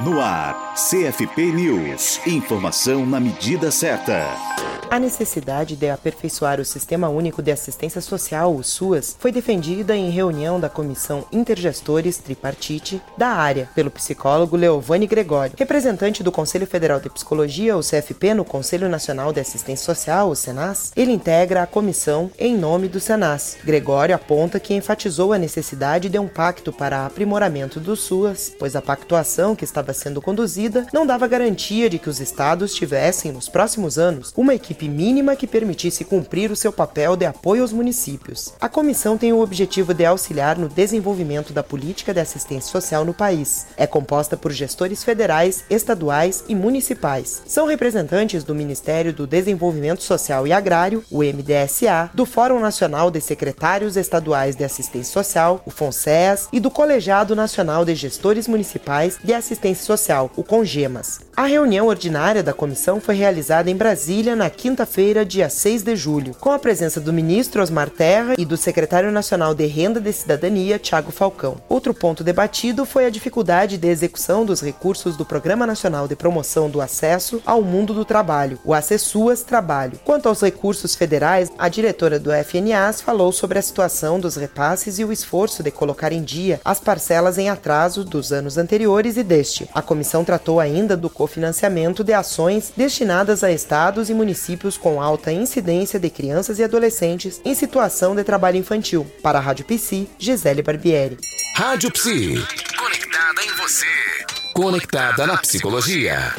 No ar, CFP News. Informação na medida certa. A necessidade de aperfeiçoar o Sistema Único de Assistência Social, o SUAS, foi defendida em reunião da Comissão Intergestores Tripartite da área, pelo psicólogo Leovani Gregório. Representante do Conselho Federal de Psicologia, o CFP, no Conselho Nacional de Assistência Social, o SENAS, ele integra a comissão em nome do SENAS. Gregório aponta que enfatizou a necessidade de um pacto para aprimoramento do SUAS, pois a pactuação que estava sendo conduzida não dava garantia de que os estados tivessem, nos próximos anos, uma equipe mínima que permitisse cumprir o seu papel de apoio aos municípios. A comissão tem o objetivo de auxiliar no desenvolvimento da política de assistência social no país. É composta por gestores federais, estaduais e municipais. São representantes do Ministério do Desenvolvimento Social e Agrário, o MDSA, do Fórum Nacional de Secretários Estaduais de Assistência Social, o FONSEAS, e do Colegiado Nacional de Gestores Municipais de Assistência Social, o CONGEMAS. A reunião ordinária da comissão foi realizada em Brasília na quinta-feira, dia 6 de julho, com a presença do ministro Osmar Terra e do secretário nacional de Renda de Cidadania, Tiago Falcão. Outro ponto debatido foi a dificuldade de execução dos recursos do Programa Nacional de Promoção do Acesso ao Mundo do Trabalho, o Acessuas Trabalho. Quanto aos recursos federais, a diretora do FNAS falou sobre a situação dos repasses e o esforço de colocar em dia as parcelas em atraso dos anos anteriores e deste. A comissão tratou ainda do cofinanciamento de ações destinadas a estados e municípios municípios com alta incidência de crianças e adolescentes em situação de trabalho infantil. Para a Rádio Psi, Gisele Barbieri. Rádio Psi. Conectada em você. Conectada na psicologia.